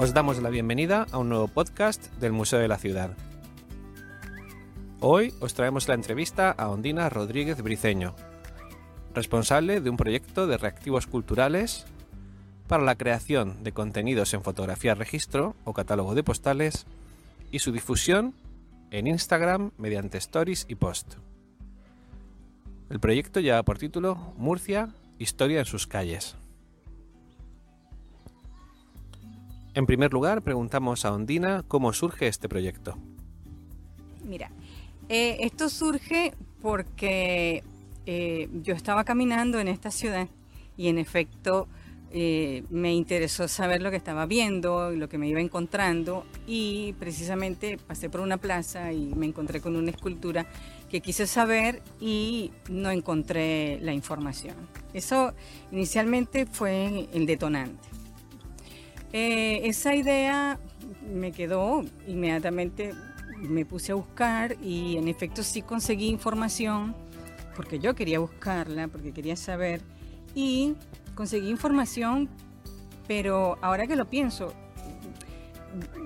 Os damos la bienvenida a un nuevo podcast del Museo de la Ciudad. Hoy os traemos la entrevista a Ondina Rodríguez Briceño, responsable de un proyecto de reactivos culturales para la creación de contenidos en fotografía registro o catálogo de postales y su difusión en Instagram mediante stories y post. El proyecto lleva por título Murcia, Historia en sus calles. En primer lugar, preguntamos a Ondina cómo surge este proyecto. Mira, eh, esto surge porque eh, yo estaba caminando en esta ciudad y en efecto eh, me interesó saber lo que estaba viendo, lo que me iba encontrando y precisamente pasé por una plaza y me encontré con una escultura que quise saber y no encontré la información. Eso inicialmente fue el detonante. Eh, esa idea me quedó inmediatamente, me puse a buscar y en efecto sí conseguí información porque yo quería buscarla, porque quería saber y conseguí información, pero ahora que lo pienso,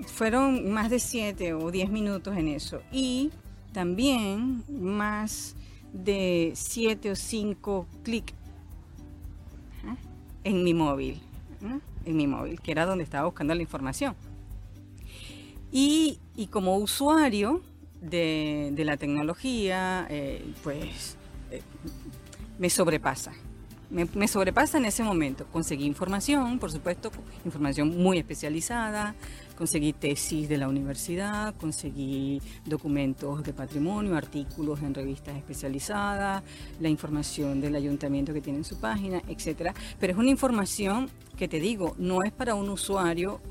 fueron más de 7 o 10 minutos en eso. Y también más de 7 o 5 clics ¿eh? en mi móvil, ¿eh? En mi móvil, que era donde estaba buscando la información. Y, como usuario de, la tecnología, eh, pues me sobrepasa me, sobrepasa en ese momento. Conseguí información, por supuesto, información muy especializada, conseguí tesis de la universidad, conseguí documentos de patrimonio, artículos en revistas especializadas, la información del ayuntamiento que tiene en su página, etc. Pero es una información que te digo, no es para un usuario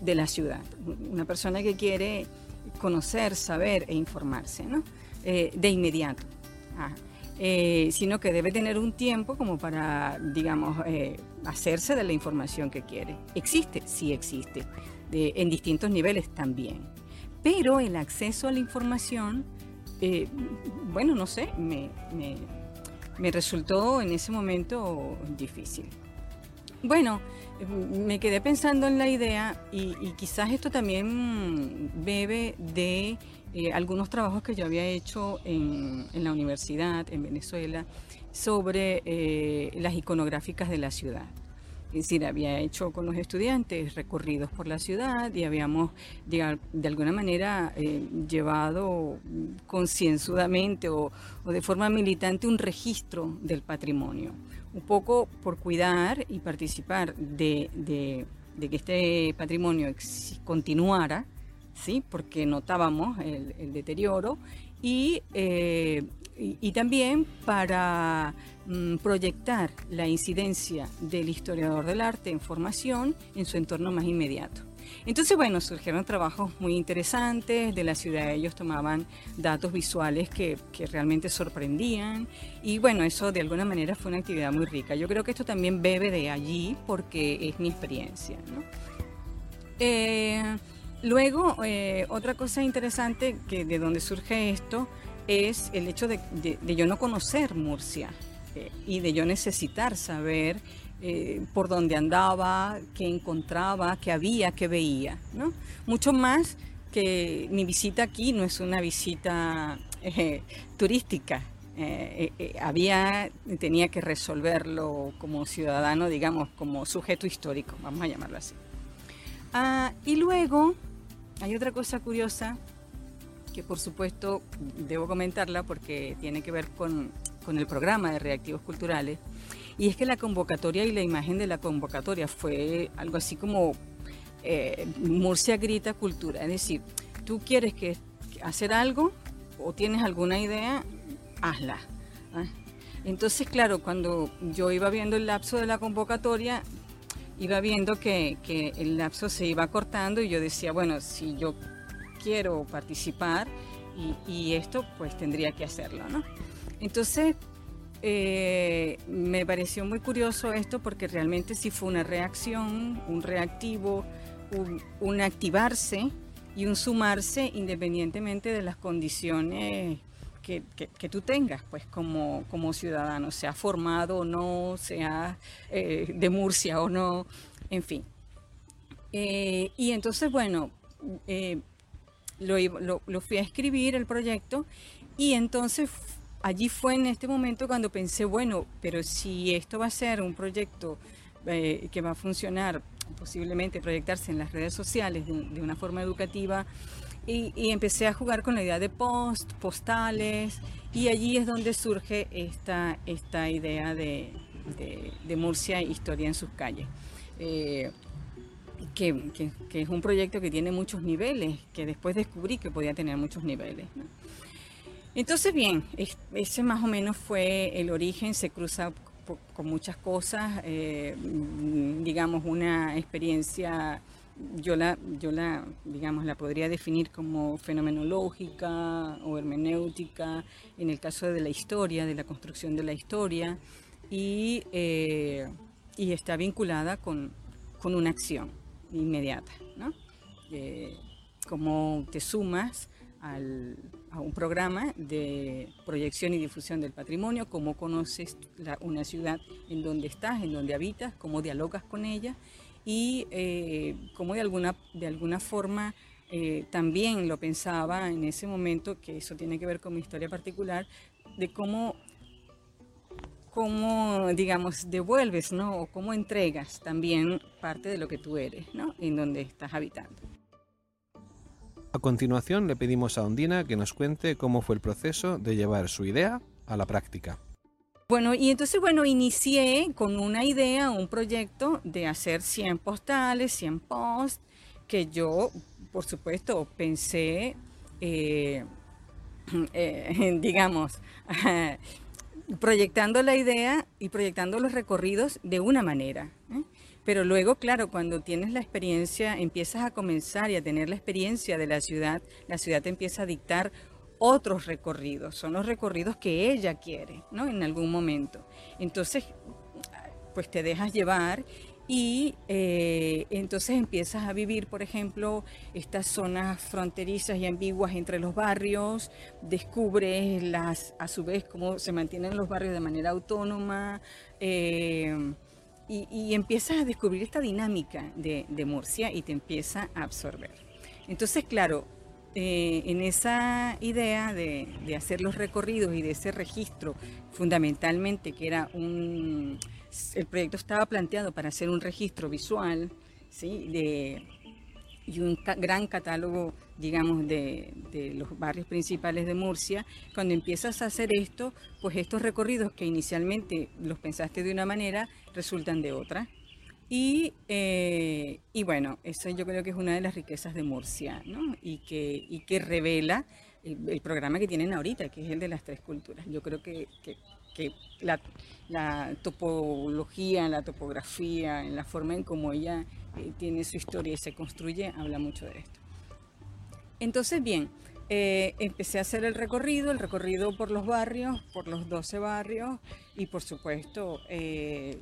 de la ciudad, una persona que quiere conocer, saber e informarse, ¿no? Eh, de inmediato. Eh, sino que debe tener un tiempo como para, digamos, eh, hacerse de la información que quiere. ¿Existe? Sí existe, en distintos niveles también. Pero el acceso a la información, eh, bueno, no sé, me, resultó en ese momento difícil. Bueno, me quedé pensando en la idea y quizás esto también bebe de eh, algunos trabajos que yo había hecho en, la universidad, en Venezuela, sobre eh, las iconográficas de la ciudad. Es decir, había hecho con los estudiantes recorridos por la ciudad y habíamos, de, alguna manera, eh, llevado concienzudamente o, de forma militante un registro del patrimonio, un poco por cuidar y participar de, de que este patrimonio continuara ¿sí? porque notábamos el, deterioro, eh, y, también para mm, proyectar la incidencia del historiador del arte en formación en su entorno más inmediato. Entonces, bueno, surgieron trabajos muy interesantes de la ciudad. Ellos tomaban datos visuales que, realmente sorprendían. Y bueno, eso de alguna manera fue una actividad muy rica. Yo creo que esto también bebe de allí porque es mi experiencia. ¿no? Eh, Luego, eh, otra cosa interesante que de donde surge esto es el hecho de, yo no conocer Murcia eh, y de yo necesitar saber eh, por dónde andaba, qué encontraba, qué había, qué veía. ¿no? Mucho más que mi visita aquí no es una visita turística. había, tenía que resolverlo como ciudadano, digamos, como sujeto histórico, vamos a llamarlo así. Ah, y luego hay otra cosa curiosa que por supuesto debo comentarla porque tiene que ver con, el programa de reactivos culturales, y es que la convocatoria y la imagen de la convocatoria fue algo así como eh, Murcia grita cultura, es decir, tú quieres que hacer algo o tienes alguna idea, hazla. ¿ah? Entonces, claro, cuando yo iba viendo el lapso de la convocatoria, iba viendo que, el lapso se iba cortando y yo decía, bueno, si yo quiero participar y, esto, pues tendría que hacerlo, ¿no? Entonces, eh, me pareció muy curioso esto porque realmente sí fue una reacción, un reactivo, un activarse y un sumarse independientemente de las condiciones que, tú tengas, pues como, como ciudadano, sea formado o no, sea eh, de Murcia o no, en fin. Eh, y entonces, bueno, lo, lo, fui a escribir el proyecto y entonces allí fue en este momento cuando pensé, bueno, pero si esto va a ser un proyecto eh, que va a funcionar, posiblemente proyectarse en las redes sociales de, una forma educativa, y, empecé a jugar con la idea de post, postales, y allí es donde surge esta, esta idea de, de, Murcia, Historia en sus calles. Eh, que, es un proyecto que tiene muchos niveles, que después descubrí que podía tener muchos niveles. Entonces, bien, ese más o menos fue el origen, se cruza con muchas cosas, eh, digamos, una experiencia, yo la, yo la, digamos, la podría definir como fenomenológica o hermenéutica, en el caso de la historia, de la construcción de la historia, y, eh, y está vinculada con, con una acción inmediata, ¿no? Eh, cómo te sumas a un programa de proyección y difusión del patrimonio, cómo conoces una ciudad en donde estás, en donde habitas, cómo dialogas con ella y eh, cómo de alguna, de alguna forma eh, también lo pensaba en ese momento, que eso tiene que ver con mi historia particular, de cómo cómo, digamos, devuelves, ¿no? O cómo entregas también parte de lo que tú eres, ¿no? En donde estás habitando. A continuación le pedimos a Ondina que nos cuente cómo fue el proceso de llevar su idea a la práctica. Bueno, y entonces, bueno, inicié con una idea, un proyecto de hacer 100 postales, 100 posts, que yo, por supuesto, pensé, eh, eh, digamos, proyectando la idea y proyectando los recorridos de una manera. ¿eh? Pero luego, claro, cuando tienes la experiencia, empiezas a comenzar y a tener la experiencia de la ciudad, la ciudad te empieza a dictar otros recorridos, son los recorridos que ella quiere, ¿no? En algún momento. Entonces, pues te dejas llevar y eh, entonces empiezas a vivir, por ejemplo, estas zonas fronterizas y ambiguas entre los barrios, descubres las, a su vez cómo se mantienen los barrios de manera autónoma eh, y, empiezas a descubrir esta dinámica de, Murcia y te empieza a absorber. Entonces, claro, eh, en esa idea de, de hacer los recorridos y de ese registro, fundamentalmente que era un el proyecto estaba planteado para hacer un registro visual ¿sí? de, y un gran catálogo, digamos, de, de, los barrios principales de Murcia. Cuando empiezas a hacer esto, pues estos recorridos que inicialmente los pensaste de una manera, resultan de otra. Y, eh, y bueno, eso yo creo que es una de las riquezas de Murcia, ¿no? Y que, y que revela el, programa que tienen ahorita, que es el de las tres culturas. Yo creo que, que, que la, la, topología, la topografía, en la forma en cómo ella eh, tiene su historia y se construye, habla mucho de esto. Entonces, bien, eh, empecé a hacer el recorrido, el recorrido por los barrios, por los 12 barrios, y por supuesto eh,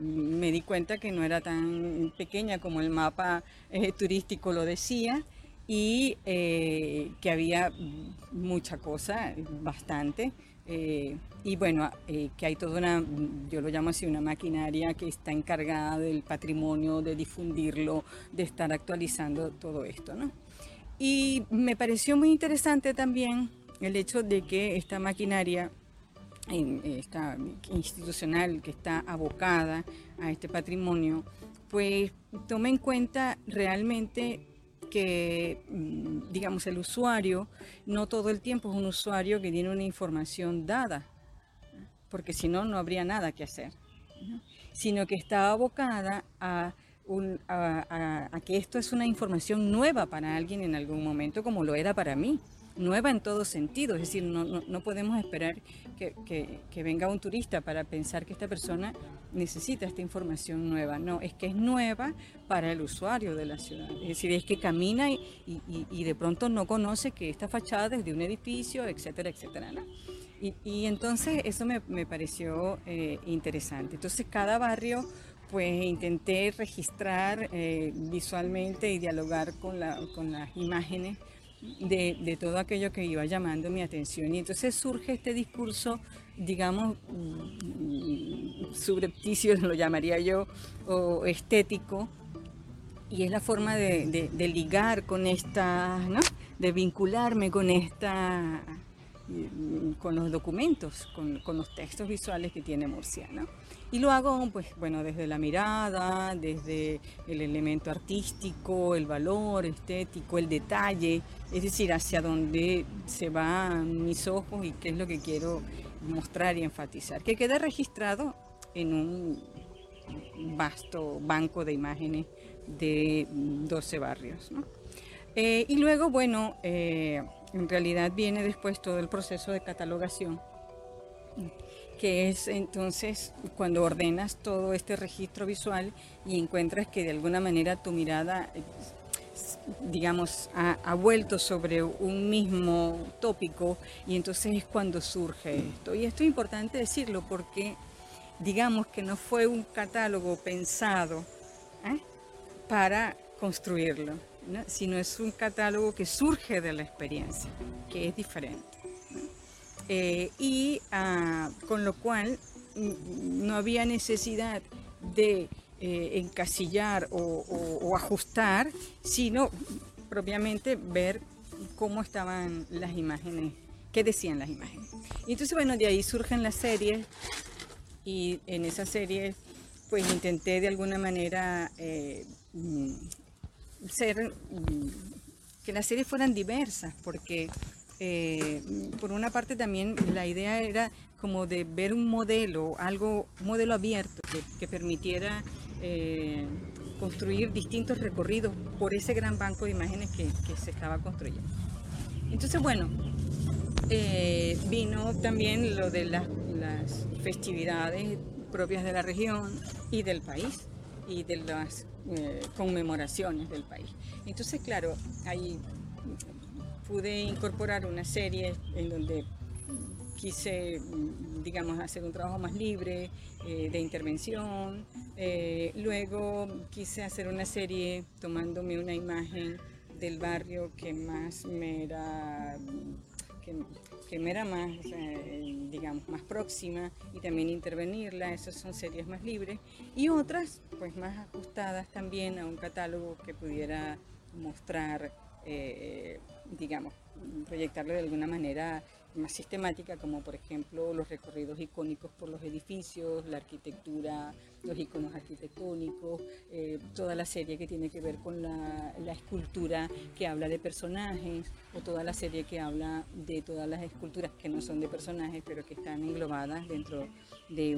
me di cuenta que no era tan pequeña como el mapa turístico lo decía, y que había mucha cosa, bastante. Eh, y bueno, eh, que hay toda una, yo lo llamo así, una maquinaria que está encargada del patrimonio, de difundirlo, de estar actualizando todo esto, ¿no? Y me pareció muy interesante también el hecho de que esta maquinaria esta institucional que está abocada a este patrimonio, pues tome en cuenta realmente que, mm, digamos, el usuario no todo el tiempo es un usuario que tiene una información dada, porque si no, no habría nada que hacer, sino que está abocada a, a que esto es una información nueva para alguien en algún momento, como lo era para mí nueva en todo sentido, es decir, no, no, podemos esperar que, que, venga un turista para pensar que esta persona necesita esta información nueva, no, es que es nueva para el usuario de la ciudad, es decir, es que camina y, y, y de pronto no conoce que esta fachada es de un edificio, etcétera, etcétera. ¿no? Y, y, entonces eso me, me pareció eh, interesante. Entonces cada barrio pues intenté registrar eh, visualmente y dialogar con, la, con las imágenes de, todo aquello que iba llamando mi atención. Y entonces surge este discurso, digamos, mm, subrepticio, lo llamaría yo, o estético, y es la forma de, ligar con esta, ¿no? de vincularme con esta, mm, con los documentos, con, los textos visuales que tiene Murcia. Y lo hago, pues, bueno, desde la mirada, desde el elemento artístico, el valor estético, el detalle, es decir, hacia dónde se van mis ojos y qué es lo que quiero mostrar y enfatizar. Que quede registrado en un vasto banco de imágenes de 12 barrios. Eh, y luego, bueno, eh, en realidad viene después todo el proceso de catalogación, que es entonces cuando ordenas todo este registro visual y encuentras que de alguna manera tu mirada, digamos, ha, ha vuelto sobre un mismo tópico y entonces es cuando surge esto. Y esto es importante decirlo porque digamos que no fue un catálogo pensado ¿eh? para construirlo, sino es un catálogo que surge de la experiencia, que es diferente. Eh, y ah, con lo cual no había necesidad de eh, encasillar o, ajustar, sino propiamente ver cómo estaban las imágenes, qué decían las imágenes. Entonces, bueno, de ahí surgen las series y en esa serie pues intenté de alguna manera eh, mm, ser mm, que las series fueran diversas porque eh, por una parte también la idea era como de ver un modelo, algo, un modelo abierto que, permitiera eh, construir distintos recorridos por ese gran banco de imágenes que, se estaba construyendo. Entonces, bueno, vino también lo de las festividades propias de la región y del país y de las eh, conmemoraciones del país. Entonces, claro, ahí pude incorporar una serie en donde quise, digamos, hacer un trabajo más libre eh, de intervención. Eh, luego quise hacer una serie tomándome una imagen del barrio que más me era que, me era más, digamos, más próxima y también intervenirla. Esas son series más libres. Y otras, pues más ajustadas también a un catálogo que pudiera mostrar, eh, digamos, proyectarlo de alguna manera más sistemática, como por ejemplo los recorridos icónicos por los edificios, la arquitectura, los iconos arquitectónicos, eh, toda la serie que tiene que ver con la, escultura que habla de personajes, o toda la serie que habla de todas las esculturas que no son de personajes, pero que están englobadas dentro de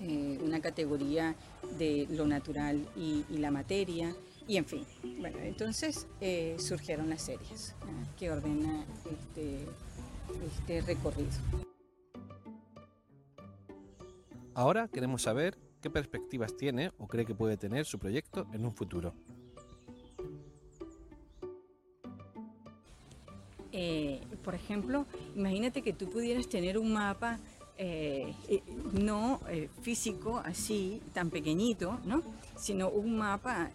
eh, una categoría de lo natural y la materia. Y en fin, bueno, entonces eh, surgieron las series que ordena este, este recorrido. Ahora queremos saber qué perspectivas tiene o cree que puede tener su proyecto en un futuro. Eh, por ejemplo, imagínate que tú pudieras tener un mapa eh, eh, no eh, físico así, tan pequeñito, ¿no? sino un mapa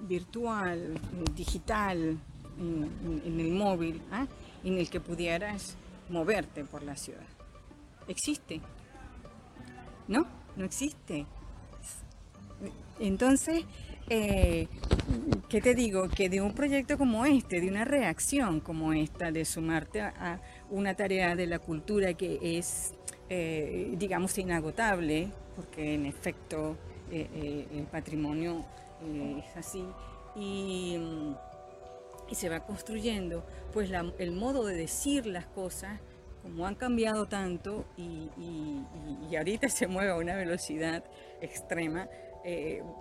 virtual, digital, en, el móvil, ¿ah? en el que pudieras moverte por la ciudad. ¿Existe? ¿No? No existe. Entonces, ¿qué te digo? Que de un proyecto como este, de una reacción como esta, de sumarte a una tarea de la cultura que es eh, digamos, inagotable, porque en efecto eh, eh, el patrimonio es así, y, y, se va construyendo, pues el modo de decir las cosas, como han cambiado tanto y, y, ahorita se mueve a una velocidad extrema,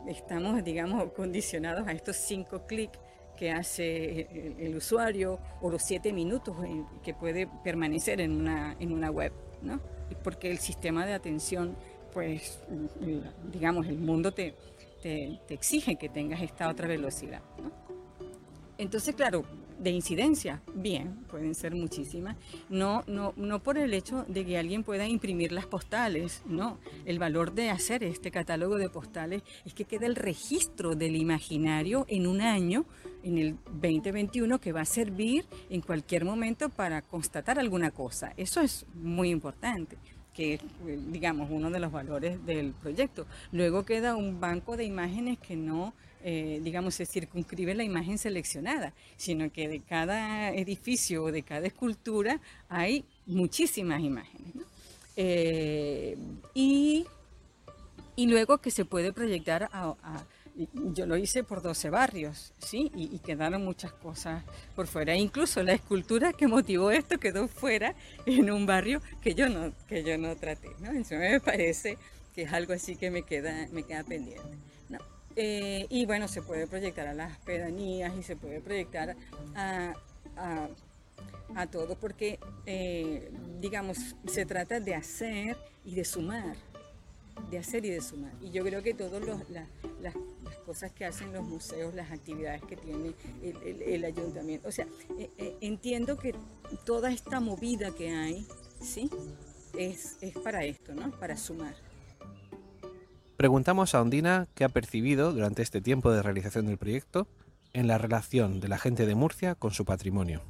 estamos, digamos, condicionados a estos cinco clics que hace el, el, usuario o los siete minutos que puede permanecer en una, en una web, ¿no? Porque el sistema de atención, pues, digamos, el mundo te, te, exige que tengas esta otra velocidad. Entonces, claro, de incidencia, bien, pueden ser muchísimas. No, no, no por el hecho de que alguien pueda imprimir las postales, no. El valor de hacer este catálogo de postales es que queda el registro del imaginario en un año, en el 2021, que va a servir en cualquier momento para constatar alguna cosa. Eso es muy importante. que es, digamos, uno de los valores del proyecto. Luego queda un banco de imágenes que no, eh, digamos, se circunscribe la imagen seleccionada, sino que de cada edificio o de cada escultura hay muchísimas imágenes. Eh, y, y, luego que se puede proyectar a yo lo hice por 12 barrios, ¿sí? Y, quedaron muchas cosas por fuera. Incluso la escultura que motivó esto quedó fuera en un barrio que yo no, que yo no traté, ¿no? Eso me parece que es algo así que me queda, me queda pendiente. Eh, y bueno, se puede proyectar a las pedanías y se puede proyectar a, a, todo, porque, eh, digamos, se trata de hacer y de sumar de hacer y de sumar. Y yo creo que todas las, cosas que hacen los museos, las actividades que tiene el, ayuntamiento, o sea, eh, entiendo que toda esta movida que hay, ¿sí? Es, es para esto, ¿no? Para sumar. Preguntamos a Ondina qué ha percibido durante este tiempo de realización del proyecto en la relación de la gente de Murcia con su patrimonio.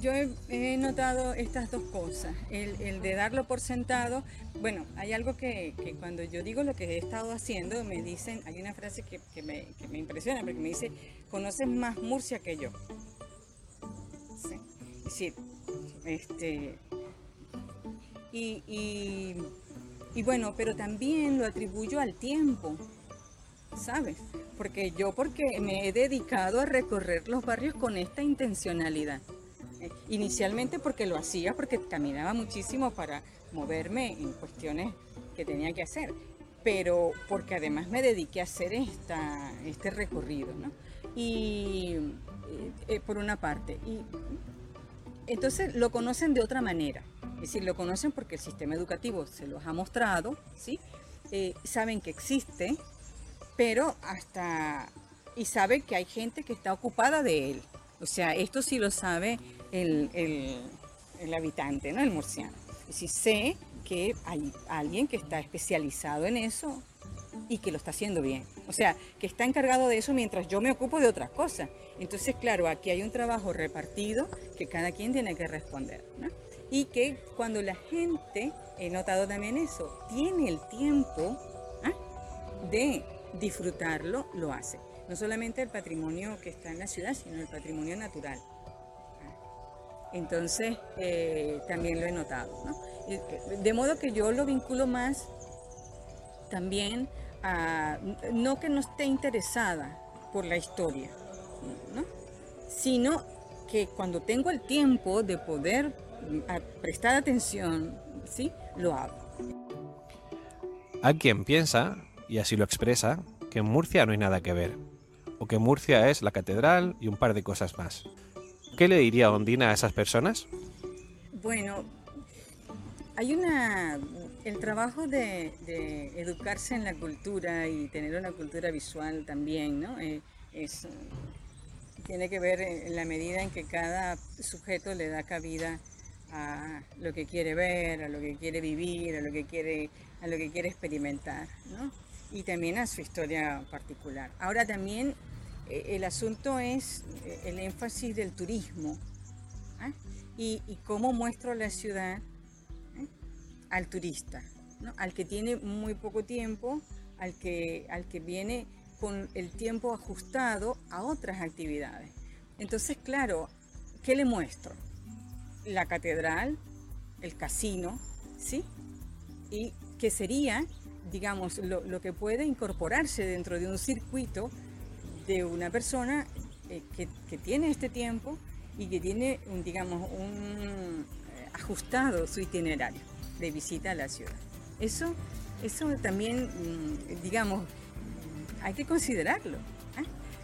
Yo he, notado estas dos cosas, el, de darlo por sentado, bueno, hay algo que, cuando yo digo lo que he estado haciendo, me dicen, hay una frase que, me, impresiona, porque me dice, conoces más Murcia que yo. Sí. Es decir, este, y, y bueno, pero también lo atribuyo al tiempo, ¿sabes? Porque yo porque me he dedicado a recorrer los barrios con esta intencionalidad. Inicialmente porque lo hacía, porque caminaba muchísimo para moverme en cuestiones que tenía que hacer, pero porque además me dediqué a hacer esta, este recorrido, ¿no? Y eh, por una parte. Y entonces lo conocen de otra manera. Es decir, lo conocen porque el sistema educativo se los ha mostrado, ¿sí? Eh, saben que existe, pero hasta... y saben que hay gente que está ocupada de él. O sea, esto sí lo sabe el, habitante, ¿no? El murciano. Y si sé que hay alguien que está especializado en eso y que lo está haciendo bien. O sea, que está encargado de eso mientras yo me ocupo de otras cosas. Entonces, claro, aquí hay un trabajo repartido que cada quien tiene que responder. ¿no? Y que cuando la gente, he notado también eso, tiene el tiempo ¿ah? de disfrutarlo, lo hace. No solamente el patrimonio que está en la ciudad, sino el patrimonio natural. Entonces, eh, también lo he notado. Eh, de modo que yo lo vinculo más también a, no que no esté interesada por la historia, sino que cuando tengo el tiempo de poder mm, prestar atención, ¿sí? lo hago. Hay quien piensa, y así lo expresa, que en Murcia no hay nada que ver, o que Murcia es la catedral y un par de cosas más. ¿Qué le diría Ondina a esas personas? Bueno, hay una. El trabajo de, educarse en la cultura y tener una cultura visual también, ¿no? Eh, es, tiene que ver en la medida en que cada sujeto le da cabida a lo que quiere ver, a lo que quiere vivir, a lo que quiere, a lo que quiere experimentar, ¿no? Y también a su historia particular. Ahora también eh, el asunto es eh, el énfasis del turismo ¿ah? y, cómo muestro la ciudad ¿eh? al turista, al que tiene muy poco tiempo, al que, al que viene con el tiempo ajustado a otras actividades. Entonces, claro, ¿qué le muestro? La catedral, el casino, ¿sí? Y que sería, digamos, lo, que puede incorporarse dentro de un circuito de una persona eh, que, tiene este tiempo y que tiene, un, digamos, un eh, ajustado su itinerario de visita a la ciudad. Eso, eso también, mm, digamos, hay que considerarlo.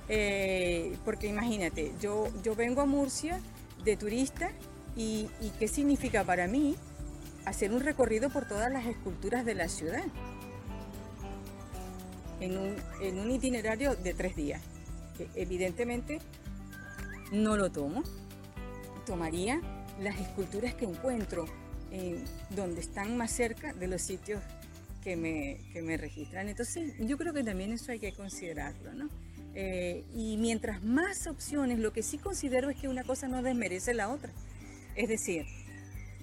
¿eh? porque imagínate, yo, yo vengo a Murcia de turista y, qué significa para mí hacer un recorrido por todas las esculturas de la ciudad en un, itinerario de tres días. Que evidentemente no lo tomo. Tomaría las esculturas que encuentro en donde están más cerca de los sitios que me, me registran. Entonces, yo creo que también eso hay que considerarlo, ¿no? Eh, y mientras más opciones, lo que sí considero es que una cosa no desmerece la otra. Es decir,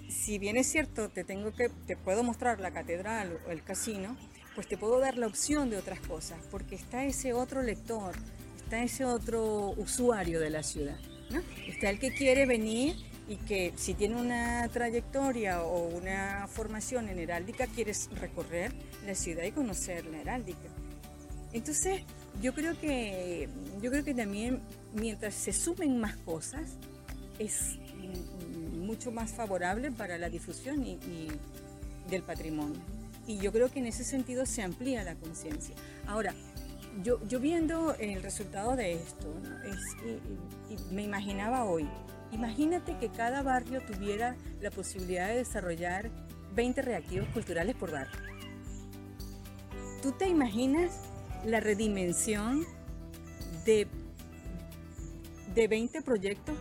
si bien es cierto, te tengo que, te puedo mostrar la catedral o el casino, pues te puedo dar la opción de otras cosas, porque está ese otro lector, está ese otro usuario de la ciudad. ¿no? Está el que quiere venir y que si tiene una trayectoria o una formación en heráldica, quieres recorrer la ciudad y conocer la heráldica. Entonces, yo creo que, yo creo que también mientras se sumen más cosas, es mucho más favorable para la difusión y, del patrimonio. Y yo creo que en ese sentido se amplía la conciencia. Ahora, yo, yo, viendo el resultado de esto, me imaginaba hoy, imagínate que cada barrio tuviera la posibilidad de desarrollar 20 reactivos culturales por barrio. ¿Tú te imaginas la redimensión de, de 20 proyectos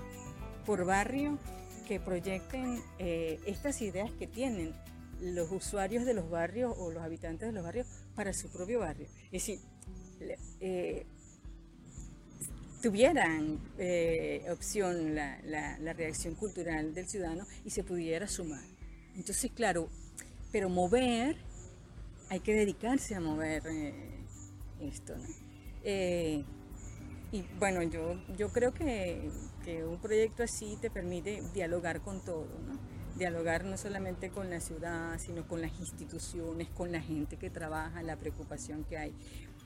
por barrio que proyecten eh, estas ideas que tienen los usuarios de los barrios o los habitantes de los barrios para su propio barrio. Es decir, eh, tuvieran eh, opción la, la, reacción cultural del ciudadano y se pudiera sumar. Entonces, claro, pero mover, hay que dedicarse a mover esto. y bueno, yo, yo creo que que un proyecto así te permite dialogar con todo, ¿no? dialogar no solamente con la ciudad, sino con las instituciones, con la gente que trabaja, la preocupación que hay.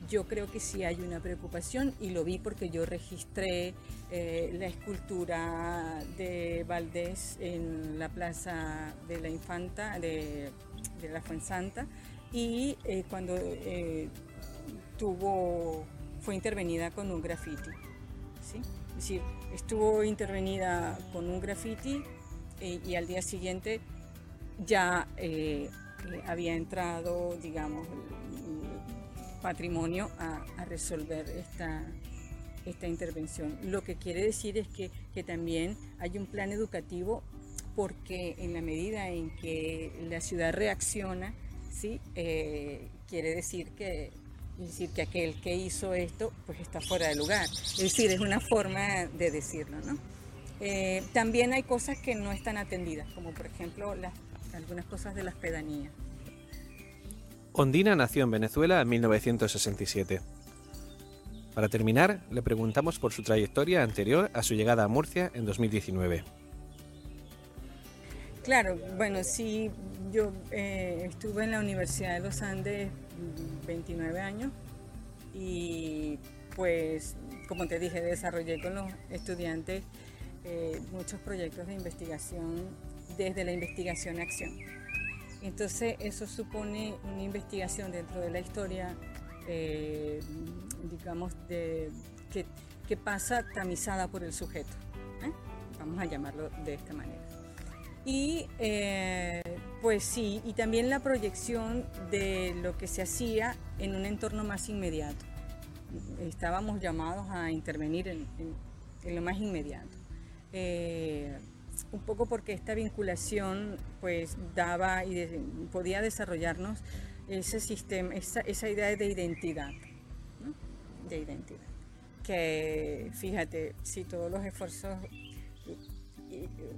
Yo creo que sí hay una preocupación y lo vi porque yo registré eh, la escultura de Valdés en la Plaza de la Infanta, de, de la Fuensanta, y eh, cuando eh, tuvo, fue intervenida con un graffiti. ¿sí? Es decir, estuvo intervenida con un graffiti eh, y al día siguiente ya eh, eh, había entrado, digamos, patrimonio a, resolver esta, esta intervención. Lo que quiere decir es que, que también hay un plan educativo porque en la medida en que la ciudad reacciona, ¿sí? quiere decir que es decir, que aquel que hizo esto pues está fuera de lugar. Es decir, es una forma de decirlo, ¿no? Eh, también hay cosas que no están atendidas, como por ejemplo las, algunas cosas de las pedanías. Ondina nació en Venezuela en 1967. Para terminar, le preguntamos por su trayectoria anterior a su llegada a Murcia en 2019. Claro, bueno, sí, yo eh, estuve en la Universidad de los Andes 29 años y pues como te dije desarrollé con los estudiantes eh, muchos proyectos de investigación desde la investigación acción. Entonces eso supone una investigación dentro de la historia, eh, digamos, de, que, pasa tamizada por el sujeto. ¿eh? Vamos a llamarlo de esta manera. Y pues sí, y también la proyección de lo que se hacía en un entorno más inmediato. Estábamos llamados a intervenir en, lo más inmediato. Eh, un poco porque esta vinculación pues daba y podía desarrollarnos ese sistema, esa, esa idea de identidad, de identidad. Que fíjate, si todos los esfuerzos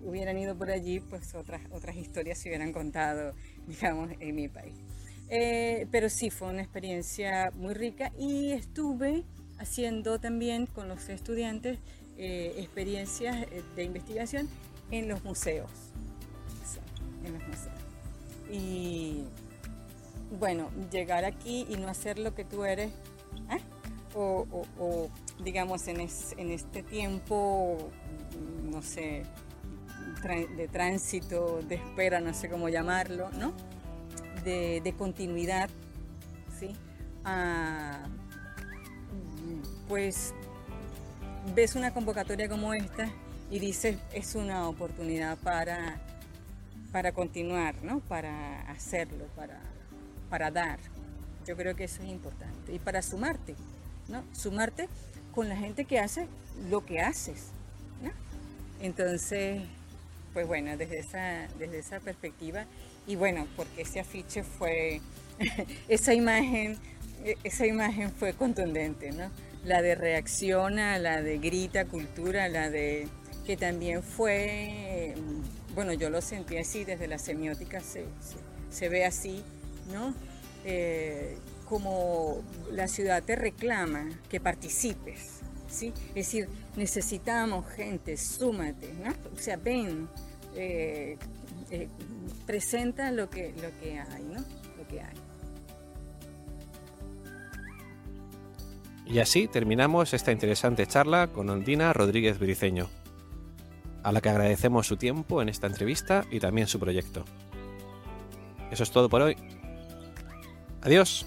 hubieran ido por allí, pues otras, otras historias se hubieran contado, digamos, en mi país. Eh, pero sí, fue una experiencia muy rica y estuve haciendo también con los estudiantes eh, experiencias eh, de investigación en los museos. en los museos. Y bueno, llegar aquí y no hacer lo que tú eres, o, o, digamos en, en este tiempo, no sé, de tránsito, de espera, no sé cómo llamarlo, ¿no? De, continuidad, ¿sí? Ah, pues ves una convocatoria como esta y dices, es una oportunidad para, para continuar, ¿no? Para hacerlo, para, para dar. Yo creo que eso es importante. Y para sumarte, ¿no? Sumarte con la gente que hace lo que haces. Entonces, pues bueno, desde esa, desde esa perspectiva, y bueno, porque ese afiche fue, esa imagen, e, esa imagen fue contundente, ¿no? La de reacciona, la de grita cultura, la de que también fue bueno, yo lo sentí así, desde la semiótica se, se, ve así, ¿no? Eh, como la ciudad te reclama que participes, Es decir, necesitamos gente, súmate, ¿no? O sea, ven, eh, eh, presenta lo que, lo que hay, ¿no? Lo que hay. Y así terminamos esta interesante charla con Ondina Rodríguez Briceño, a la que agradecemos su tiempo en esta entrevista y también su proyecto. Eso es todo por hoy. Adiós.